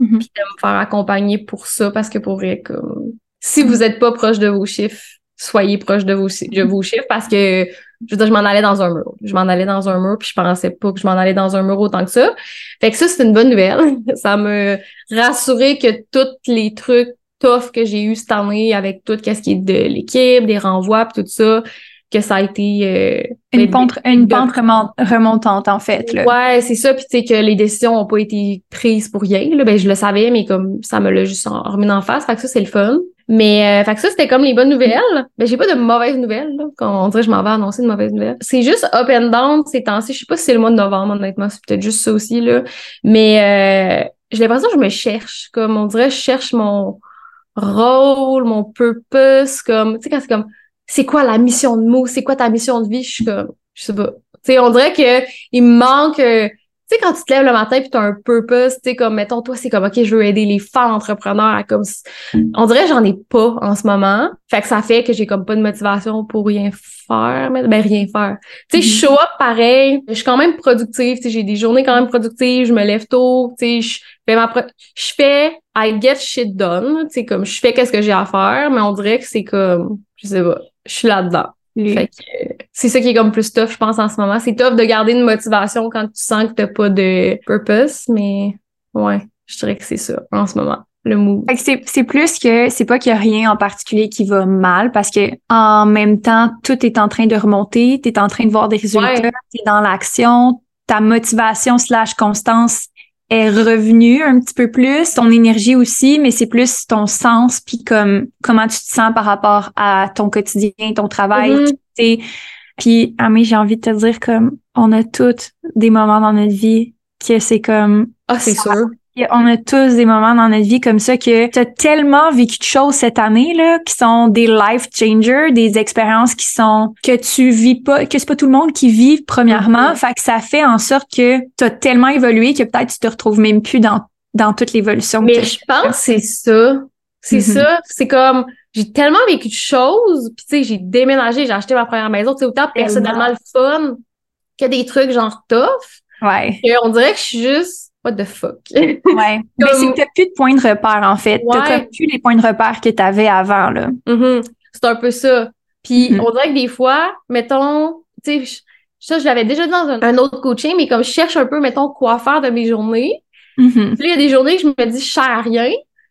Mhm. Puis de me faire accompagner pour ça, parce que pour vrai, comme, si vous êtes pas proche de vos chiffres, soyez proche de vos, de vos chiffres, parce que, je veux dire, je m'en allais dans un mur. Je m'en allais dans un mur, puis je pensais pas que je m'en allais dans un mur autant que ça. Fait que ça, c'est une bonne nouvelle. [laughs] ça me rassurait que tous les trucs tough que j'ai eu cette année avec tout ce qui est de l'équipe, des renvois, pis tout ça, que ça a été euh, Une ben, pente, une pente remontante, en fait. Là. Ouais, c'est ça. Puis tu sais que les décisions ont pas été prises pour rien. Là. Ben je le savais, mais comme ça me l'a juste remis en face. Fait que ça, c'est le fun. Mais euh, fait que ça, c'était comme les bonnes nouvelles. Ben j'ai pas de mauvaises nouvelles. Là. Quand on dirait que je m'en vais annoncer de mauvaises nouvelles. C'est juste up and down ces temps-ci. Je sais pas si c'est le mois de novembre, honnêtement. C'est peut-être juste ça aussi. là. Mais euh, j'ai l'impression que je me cherche. Comme on dirait, je cherche mon rôle, mon purpose, comme, tu sais, quand c'est comme, c'est quoi la mission de mots, c'est quoi ta mission de vie, je suis comme, je sais pas. Tu sais, on dirait que il me manque, euh, tu sais, quand tu te lèves le matin puis t'as un purpose, tu sais, comme, mettons, toi, c'est comme, OK, je veux aider les femmes entrepreneurs à comme, on dirait que j'en ai pas en ce moment. Fait que ça fait que j'ai comme pas de motivation pour rien faire, mais ben, rien faire. Tu sais, je show up pareil, je suis quand même productive, tu sais, j'ai des journées quand même productives, je me lève tôt, tu sais, je fais ma pro- je fais I get shit done, tu sais, comme je fais qu'est-ce que j'ai à faire, mais on dirait que c'est comme, je sais pas, je suis là-dedans. Fait que c'est ça qui est comme plus tough, je pense, en ce moment. C'est tough de garder une motivation quand tu sens que t'as pas de purpose, mais ouais, je dirais que c'est ça, en ce moment, le que c'est, c'est plus que c'est pas qu'il y a rien en particulier qui va mal parce que en même temps, tout est en train de remonter, tu es en train de voir des résultats, Ouais. tu es dans l'action, ta motivation slash constance est revenue un petit peu plus, ton énergie aussi, mais c'est plus ton sens puis comme comment tu te sens par rapport à ton quotidien, ton travail, Mhm. tu sais. Puis Amé, j'ai envie de te dire comme on a toutes des moments dans notre vie que c'est comme Ah, c'est sûr. on a tous des moments dans notre vie comme ça que tu as tellement vécu de choses cette année là qui sont des life changers, des expériences qui sont que tu vis pas que c'est pas tout le monde qui vit premièrement, Mhm. fait que ça fait en sorte que tu as tellement évolué que peut-être tu te retrouves même plus dans dans toute l'évolution Mais je pense que c'est ça. C'est Mhm. ça. C'est comme, j'ai tellement vécu de choses, puis tu sais, j'ai déménagé, j'ai acheté ma première maison, tu sais, autant personnellement le fun que des trucs genre tough, ouais. que on dirait que je suis juste, what the fuck? Ouais. [laughs] Mais c'est que t'as plus de points de repère en fait, t'as Ouais. comme plus les points de repère que tu avais avant là. Mhm. C'est un peu ça. Puis Mhm. on dirait que des fois, mettons, tu sais, ça, je l'avais déjà dit dans un, un autre coaching, mais comme je cherche un peu, mettons, quoi faire de mes journées, Mhm. Puis là, il y a des journées que je me dis, je à rien.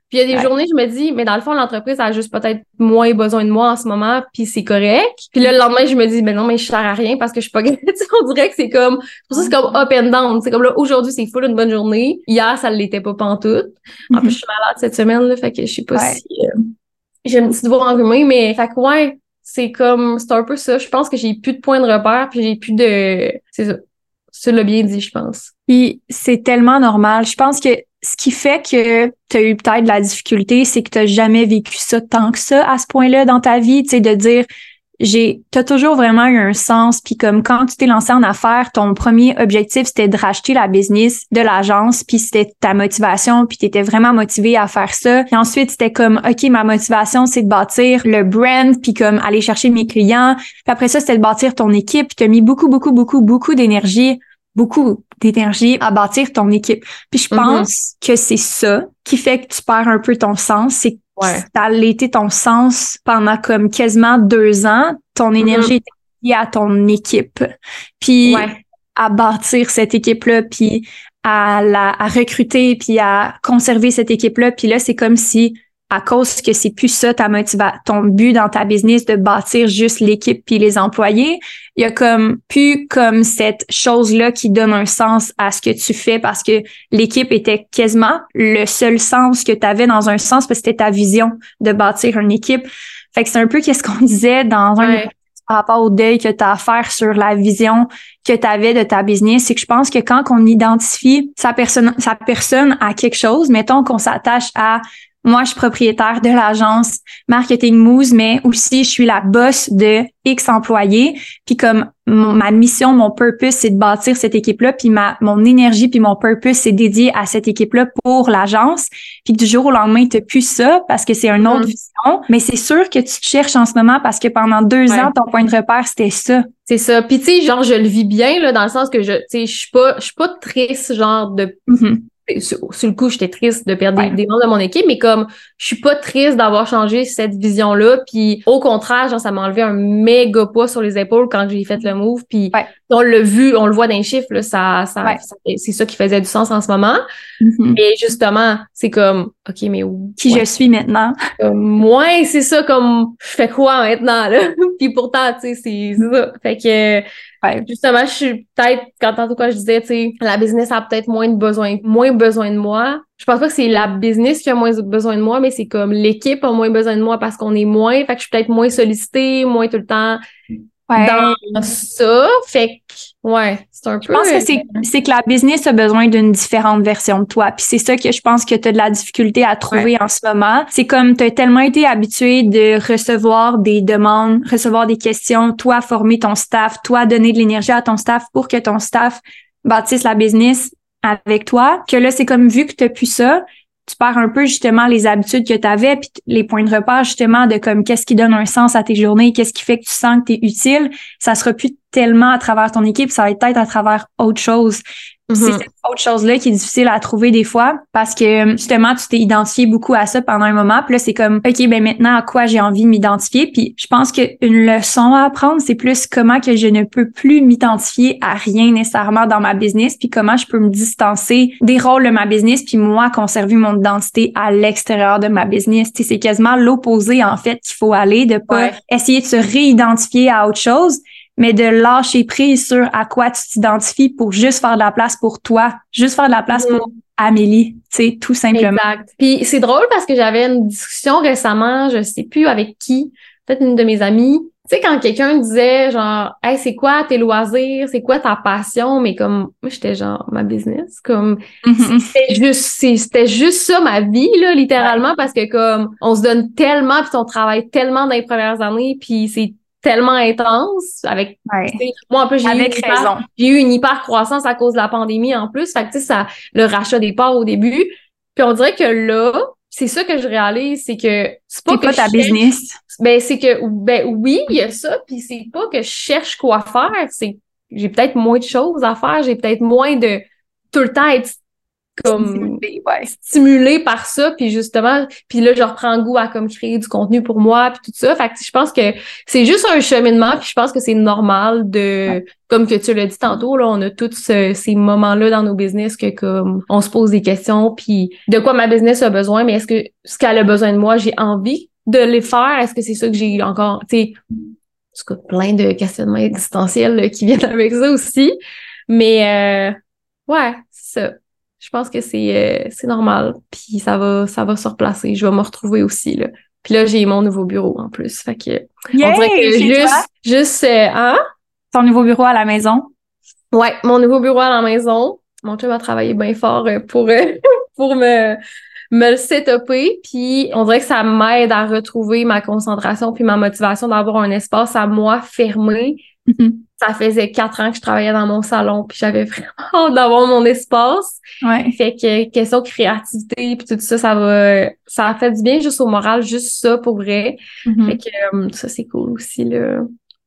Puis il y a des Ouais. journées, je me dis, mais dans le fond, l'entreprise a juste peut-être moins besoin de moi en ce moment, puis c'est correct. Puis là, le lendemain, je me dis, ben non, mais je sers à rien parce que je suis pas [laughs] On dirait que c'est comme, pour ça, c'est comme up and down. C'est comme là, aujourd'hui, c'est full une bonne journée. Hier, ça l'était pas pantoute. En plus, je suis malade cette semaine, là, fait que je sais pas Ouais. si, euh, j'ai une petite voix enrhumée, mais fait que ouais, c'est comme, c'est un peu ça. Je pense que j'ai plus de points de repère, puis j'ai plus de, c'est ça. Tu l'as bien dit, je pense. Puis c'est tellement normal. Je pense que ce qui fait que tu as eu peut-être de la difficulté, c'est que tu jamais vécu ça tant que ça à ce point-là dans ta vie, tu sais, de dire j'ai t'as toujours vraiment eu un sens puis comme quand tu t'es lancé en affaires ton premier objectif c'était de racheter la business de l'agence puis c'était ta motivation puis tu étais vraiment motivé à faire ça. Puis ensuite c'était comme OK ma motivation c'est de bâtir le brand puis comme aller chercher mes clients. Puis après ça c'était de bâtir ton équipe puis tu as mis beaucoup beaucoup beaucoup beaucoup d'énergie beaucoup d'énergie à bâtir ton équipe. Puis je Mhm. pense que c'est ça qui fait que tu perds un peu ton sens, c'est Ouais. ça a été ton sens pendant comme quasiment deux ans. Ton énergie était liée à ton équipe. Puis Ouais. à bâtir cette équipe-là, puis à la à recruter, puis à conserver cette équipe-là. Puis là, c'est comme si à cause que c'est plus ça ta ton but dans ta business de bâtir juste l'équipe puis les employés, il y a comme plus comme cette chose-là qui donne un sens à ce que tu fais parce que l'équipe était quasiment le seul sens que tu avais dans un sens parce que c'était ta vision de bâtir une équipe. Fait que c'est un peu qu'est-ce qu'on disait dans un Ouais. par rapport au deuil que tu as à faire sur la vision que tu avais de ta business, c'est que je pense que quand on identifie sa personne, sa personne à quelque chose, mettons qu'on s'attache à moi, je suis propriétaire de l'agence Marketing Moose, mais aussi je suis la boss de X employés. Puis comme mon- ma mission, mon purpose, c'est de bâtir cette équipe-là. Puis ma mon énergie, puis mon purpose, c'est dédié à cette équipe-là pour l'agence. Puis du jour au lendemain, tu plus ça parce que c'est une autre Mhm. vision. Mais c'est sûr que tu te cherches en ce moment parce que pendant deux Ouais. ans, ton point de repère, c'était ça. C'est ça. Puis tu sais, genre, je le vis bien, là, dans le sens que je, tu sais, je suis pas, je suis pas triste, genre, de Mhm. Sur, sur le coup, j'étais triste de perdre Ouais. des, des membres de mon équipe, mais comme je suis pas triste d'avoir changé cette vision-là, puis au contraire, genre ça m'a enlevé un méga poids sur les épaules quand j'ai fait le move, puis Ouais. on l'a vu, on le voit dans les chiffres, là, ça, ça, Ouais. ça- c'est ça qui faisait du sens en ce moment. Mhm. Et justement, c'est comme, ok, mais où? Qui je suis maintenant? [laughs] Ouais, c'est ça, comme, je fais quoi maintenant, là? [laughs] puis pourtant, tu sais, c'est c'est ça. Fait que, Ouais. justement, je suis peut-être, quand tantôt quoi je disais, tu sais, la business a peut-être moins de besoin, moins besoin de moi. Je pense pas que c'est la business qui a moins besoin de moi, mais c'est comme l'équipe a moins besoin de moi parce qu'on est moins, fait que je suis peut-être moins sollicitée, moins tout le temps Ouais. dans ça. Fait que, ouais, c'est un peu. Je pense que c'est, c'est que la business a besoin d'une différente version de toi. Puis c'est ça que je pense que tu as de la difficulté à trouver en ce moment. C'est comme tu as tellement été habitué de recevoir des demandes, recevoir des questions, toi former ton staff, toi donner de l'énergie à ton staff pour que ton staff bâtisse la business avec toi, que là, c'est comme vu que tu n'as plus ça, tu perds un peu justement les habitudes que tu avais, puis les points de repère justement de comme qu'est-ce qui donne un sens à tes journées, qu'est-ce qui fait que tu sens que tu es utile, ça sera plus tellement à travers ton équipe, ça va être peut-être à travers autre chose. Puis Mhm. C'est cette autre chose-là qui est difficile à trouver des fois parce que justement, tu t'es identifié beaucoup à ça pendant un moment. Puis là, c'est comme, OK, ben maintenant, à quoi j'ai envie de m'identifier? Puis je pense qu'une leçon à apprendre, c'est plus comment que je ne peux plus m'identifier à rien nécessairement dans ma business, puis comment je peux me distancer des rôles de ma business, puis moi, conserver mon identité à l'extérieur de ma business. Tu sais, c'est quasiment l'opposé, en fait, qu'il faut aller, de pas Ouais. essayer de se réidentifier à autre chose, mais de lâcher prise sur à quoi tu t'identifies pour juste faire de la place pour toi, juste faire de la place pour Amélie, tu sais, tout simplement. Exact. Puis c'est drôle parce que j'avais une discussion récemment, je sais plus avec qui, peut-être une de mes amies. Tu sais, quand quelqu'un disait genre, hey, c'est quoi tes loisirs, c'est quoi ta passion, mais comme, moi, j'étais genre, ma business, comme, Mhm. c'était juste, c'était juste ça ma vie, là, littéralement, parce que comme, on se donne tellement, puis on travaille tellement dans les premières années, puis c'est tellement intense avec, Ouais. moi, en plus, j'ai eu une hyper- raison. j'ai eu une hyper croissance à cause de la pandémie en plus. Fait que, tu sais, ça, le rachat des parts au début. Puis on dirait que là, c'est ça que je réalise, c'est que c'est pas que pas ta cherche- business. Ben, c'est que, ben oui, il y a ça, puis c'est pas que je cherche quoi faire, c'est j'ai peut-être moins de choses à faire, j'ai peut-être moins de tout le temps être comme Ouais. stimulée par ça, puis justement, puis là, je reprends goût à comme créer du contenu pour moi, puis tout ça. Fait que je pense que c'est juste un cheminement, puis je pense que c'est normal de, comme que tu l'as dit tantôt, là, on a tous ce- ces moments-là dans nos business que comme on se pose des questions, puis de quoi ma business a besoin, mais est-ce que ce qu'elle a besoin de moi, j'ai envie de les faire? Est-ce que c'est ça que j'ai encore, tu sais, en tout cas, plein de questionnements existentiels là, qui viennent avec ça aussi. Mais euh, ouais, c'est ça. Je pense que c'est euh, c'est normal. Puis ça va ça va se replacer. Je vais me retrouver aussi là. Puis là j'ai mon nouveau bureau en plus. Fait que on dirait que toi? juste juste euh, hein? Ton nouveau bureau à la maison? Ouais, mon nouveau bureau à la maison. Mon chum a travaillé bien fort euh, pour euh, [laughs] pour me me le setuper, puis on dirait que ça m'aide à retrouver ma concentration puis ma motivation d'avoir un espace à moi fermé Ça faisait quatre ans que je travaillais dans mon salon, puis j'avais vraiment hâte d'avoir mon espace. Ouais. Fait que question créativité puis tout ça, ça va, ça a fait du bien juste au moral, juste ça pour vrai. Mhm. Fait que euh, ça c'est cool aussi là.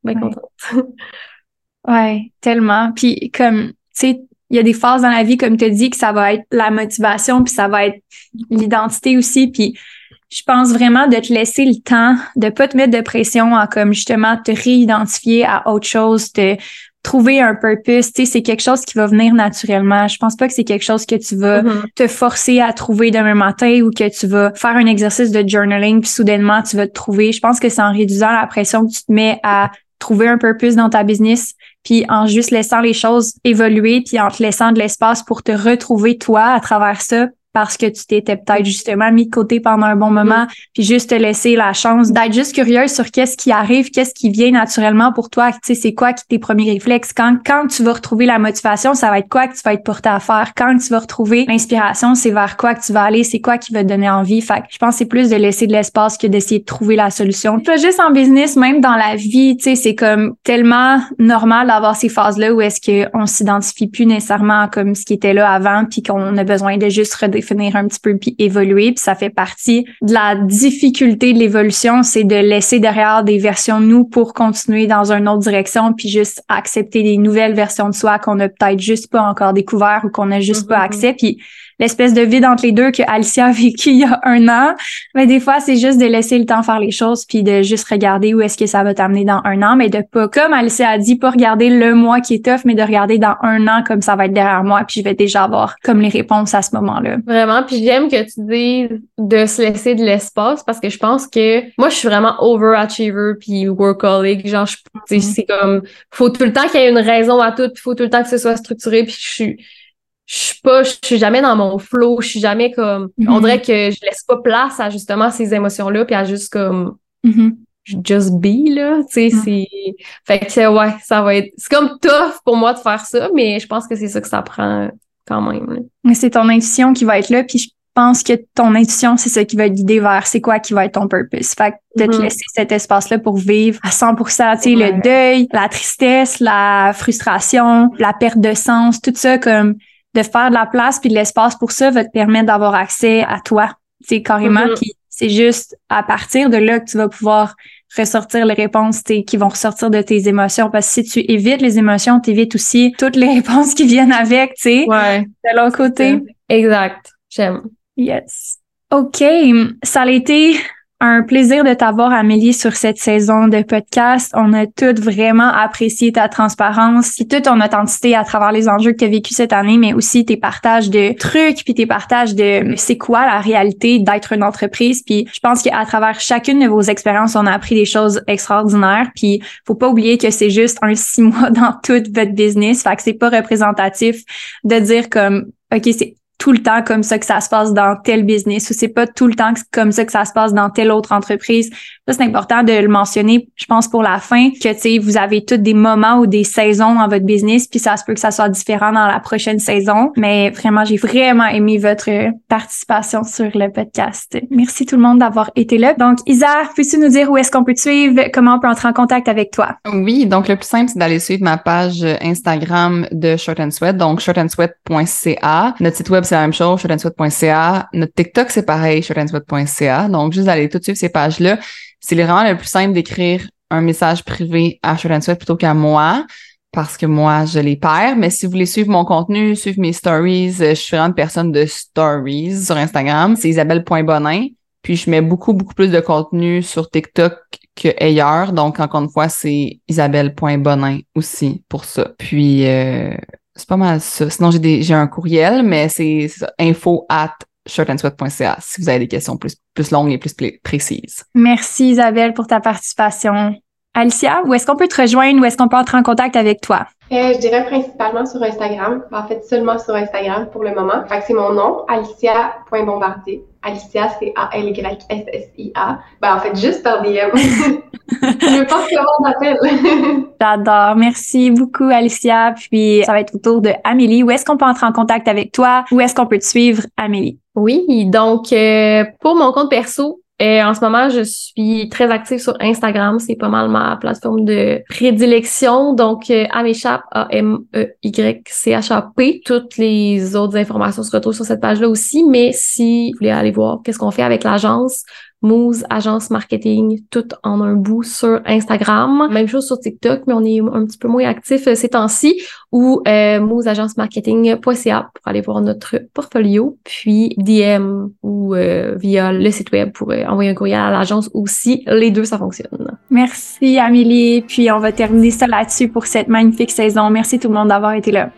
Bien Ouais. contente. [laughs] Ouais, tellement. Puis comme, tu sais, il y a des phases dans la vie, comme tu as dit, que ça va être la motivation, puis ça va être l'identité aussi. Puis je pense vraiment de te laisser le temps, de pas te mettre de pression à comme justement te réidentifier à autre chose, de trouver un purpose, tu sais, c'est quelque chose qui va venir naturellement. Je pense pas que c'est quelque chose que tu vas Mhm. te forcer à trouver demain matin ou que tu vas faire un exercice de journaling puis soudainement tu vas te trouver. Je pense que c'est en réduisant la pression que tu te mets à trouver un purpose dans ta business puis en juste laissant les choses évoluer puis en te laissant de l'espace pour te retrouver toi à travers ça parce que tu t'étais peut-être justement mis de côté pendant un bon moment, puis juste te laisser la chance d'être juste curieuse sur qu'est-ce qui arrive, qu'est-ce qui vient naturellement pour toi, tu sais, c'est quoi qui tes premiers réflexes? Quand, quand tu vas retrouver la motivation, ça va être quoi que tu vas être porté à faire? Quand tu vas retrouver l'inspiration, c'est vers quoi que tu vas aller, c'est quoi qui va te donner envie? Fait que je pense que c'est plus de laisser de l'espace que d'essayer de trouver la solution. Pas juste en business, même dans la vie, tu sais, c'est comme tellement normal d'avoir ces phases-là où est-ce qu'on s'identifie plus nécessairement comme ce qui était là avant, puis qu'on a besoin de juste redéfinir un petit peu puis évoluer. Puis ça fait partie de la difficulté de l'évolution, c'est de laisser derrière des versions de nous pour continuer dans une autre direction, puis juste accepter des nouvelles versions de soi qu'on a peut-être juste pas encore découvert ou qu'on a juste pas Mhm. accès. Puis l'espèce de vide entre les deux que Alicia a vécu il y a un an, mais des fois c'est juste de laisser le temps faire les choses puis de juste regarder où est-ce que ça va t'amener dans un an, mais de pas comme Alicia a dit, pas regarder le mois qui est tough, mais de regarder dans un an comme ça va être derrière moi puis je vais déjà avoir comme les réponses à ce moment-là. Vraiment, puis j'aime que tu dises de se laisser de l'espace parce que je pense que moi je suis vraiment overachiever puis workaholic, genre je, Mhm. c'est comme faut tout le temps qu'il y ait une raison à tout, puis faut tout le temps que ce soit structuré puis je suis je suis pas je suis jamais dans mon flow, je suis jamais comme on Mhm. dirait que je laisse pas place à justement ces émotions là puis à juste comme Mhm. just be là, tu sais c'est fait que ouais, ça va être c'est comme tough pour moi de faire ça, mais je pense que c'est ça que ça prend quand même. là. Mais c'est ton intuition qui va être là, puis je pense que ton intuition, c'est ça qui va te guider vers c'est quoi qui va être ton purpose. Fait que de te Mhm. laisser cet espace-là pour vivre à 100%, tu sais, le deuil, la tristesse, la frustration, la perte de sens, tout ça comme de faire de la place puis de l'espace pour ça va te permettre d'avoir accès à toi, sais, carrément. Puis c'est juste à partir de là que tu vas pouvoir ressortir les réponses qui vont ressortir de tes émotions. Parce que si tu évites les émotions, tu évites aussi toutes les [laughs] réponses qui viennent avec, tu sais, Ouais. de l'autre côté. Exact. J'aime. Yes. OK. Ça a été un plaisir de t'avoir, Amélie, sur cette saison de podcast. On a toutes vraiment apprécié ta transparence toute ton authenticité à travers les enjeux que tu as vécu cette année, mais aussi tes partages de trucs puis tes partages de c'est quoi la réalité d'être une entreprise? Puis je pense qu'à travers chacune de vos expériences, on a appris des choses extraordinaires. Puis faut pas oublier que c'est juste un six [laughs] mois dans toute votre business. Fait que c'est pas représentatif de dire comme, OK, c'est tout le temps comme ça que ça se passe dans tel business ou c'est pas tout le temps comme ça que ça se passe dans telle autre entreprise. Ça, c'est important de le mentionner, je pense, pour la fin, que, tu sais, vous avez tous des moments ou des saisons dans votre business, puis ça se peut que ça soit différent dans la prochaine saison. Mais vraiment, j'ai vraiment aimé votre participation sur le podcast. Merci tout le monde d'avoir été là. Donc, Isa, peux-tu nous dire où est-ce qu'on peut te suivre? Comment on peut entrer en contact avec toi? Oui, donc le plus simple, c'est d'aller suivre ma page Instagram de Short and Sweat, donc shortandsweat.ca. Notre site web, c'est la même chose, shortandsweat.ca. Notre TikTok, c'est pareil, shortandsweat.ca. Donc, juste d'aller tout de suite ces pages-là. C'est vraiment le plus simple d'écrire un message privé à Short and Sweat plutôt qu'à moi parce que moi, je les perds. Mais si vous voulez suivre mon contenu, suivre mes stories, euh, je suis vraiment une personne de stories sur Instagram. C'est isabelle.bonin. Puis je mets beaucoup, beaucoup plus de contenu sur TikTok que ailleurs. Donc, encore une fois, c'est isabelle.bonin aussi pour ça. Puis, euh, c'est pas mal ça. Sinon, j'ai j'ai un courriel, mais c'est info at shortandsweat.ca si vous avez des questions plus, plus longues et plus pl- précises. Merci Isabelle pour ta participation. Alicia, où est-ce qu'on peut te rejoindre? Où est-ce qu'on peut entrer en contact avec toi? Euh, je dirais principalement sur Instagram. En fait, seulement sur Instagram pour le moment. Fait que c'est mon nom, alicia.bombardier. Alicia, c'est A-L-Y-S-S-I-A. Ben, en fait, juste par DM. [laughs] je pense que on m'appelle. [laughs] J'adore. Merci beaucoup, Alicia. Puis, ça va être au tour de Amélie. Où est-ce qu'on peut entrer en contact avec toi? Où est-ce qu'on peut te suivre, Amélie? Oui, donc euh, pour mon compte perso, en ce moment, je suis très active sur Instagram. C'est pas mal ma plateforme de prédilection. Donc, euh, Améchap, A-M-E-Y-C-H-A-P. Toutes les autres informations se retrouvent sur cette page-là aussi. Mais si vous voulez aller voir qu'est-ce qu'on fait avec l'agence, Moose Agence Marketing, tout en un bout sur Instagram. Même chose sur TikTok, mais on est un petit peu moins actif euh, ces temps-ci, ou euh, pour aller voir notre portfolio, puis DM ou euh, via le site web pour euh, envoyer un courriel à l'agence aussi. Les deux, ça fonctionne. Merci Amélie, puis on va terminer ça là-dessus pour cette magnifique saison. Merci tout le monde d'avoir été là.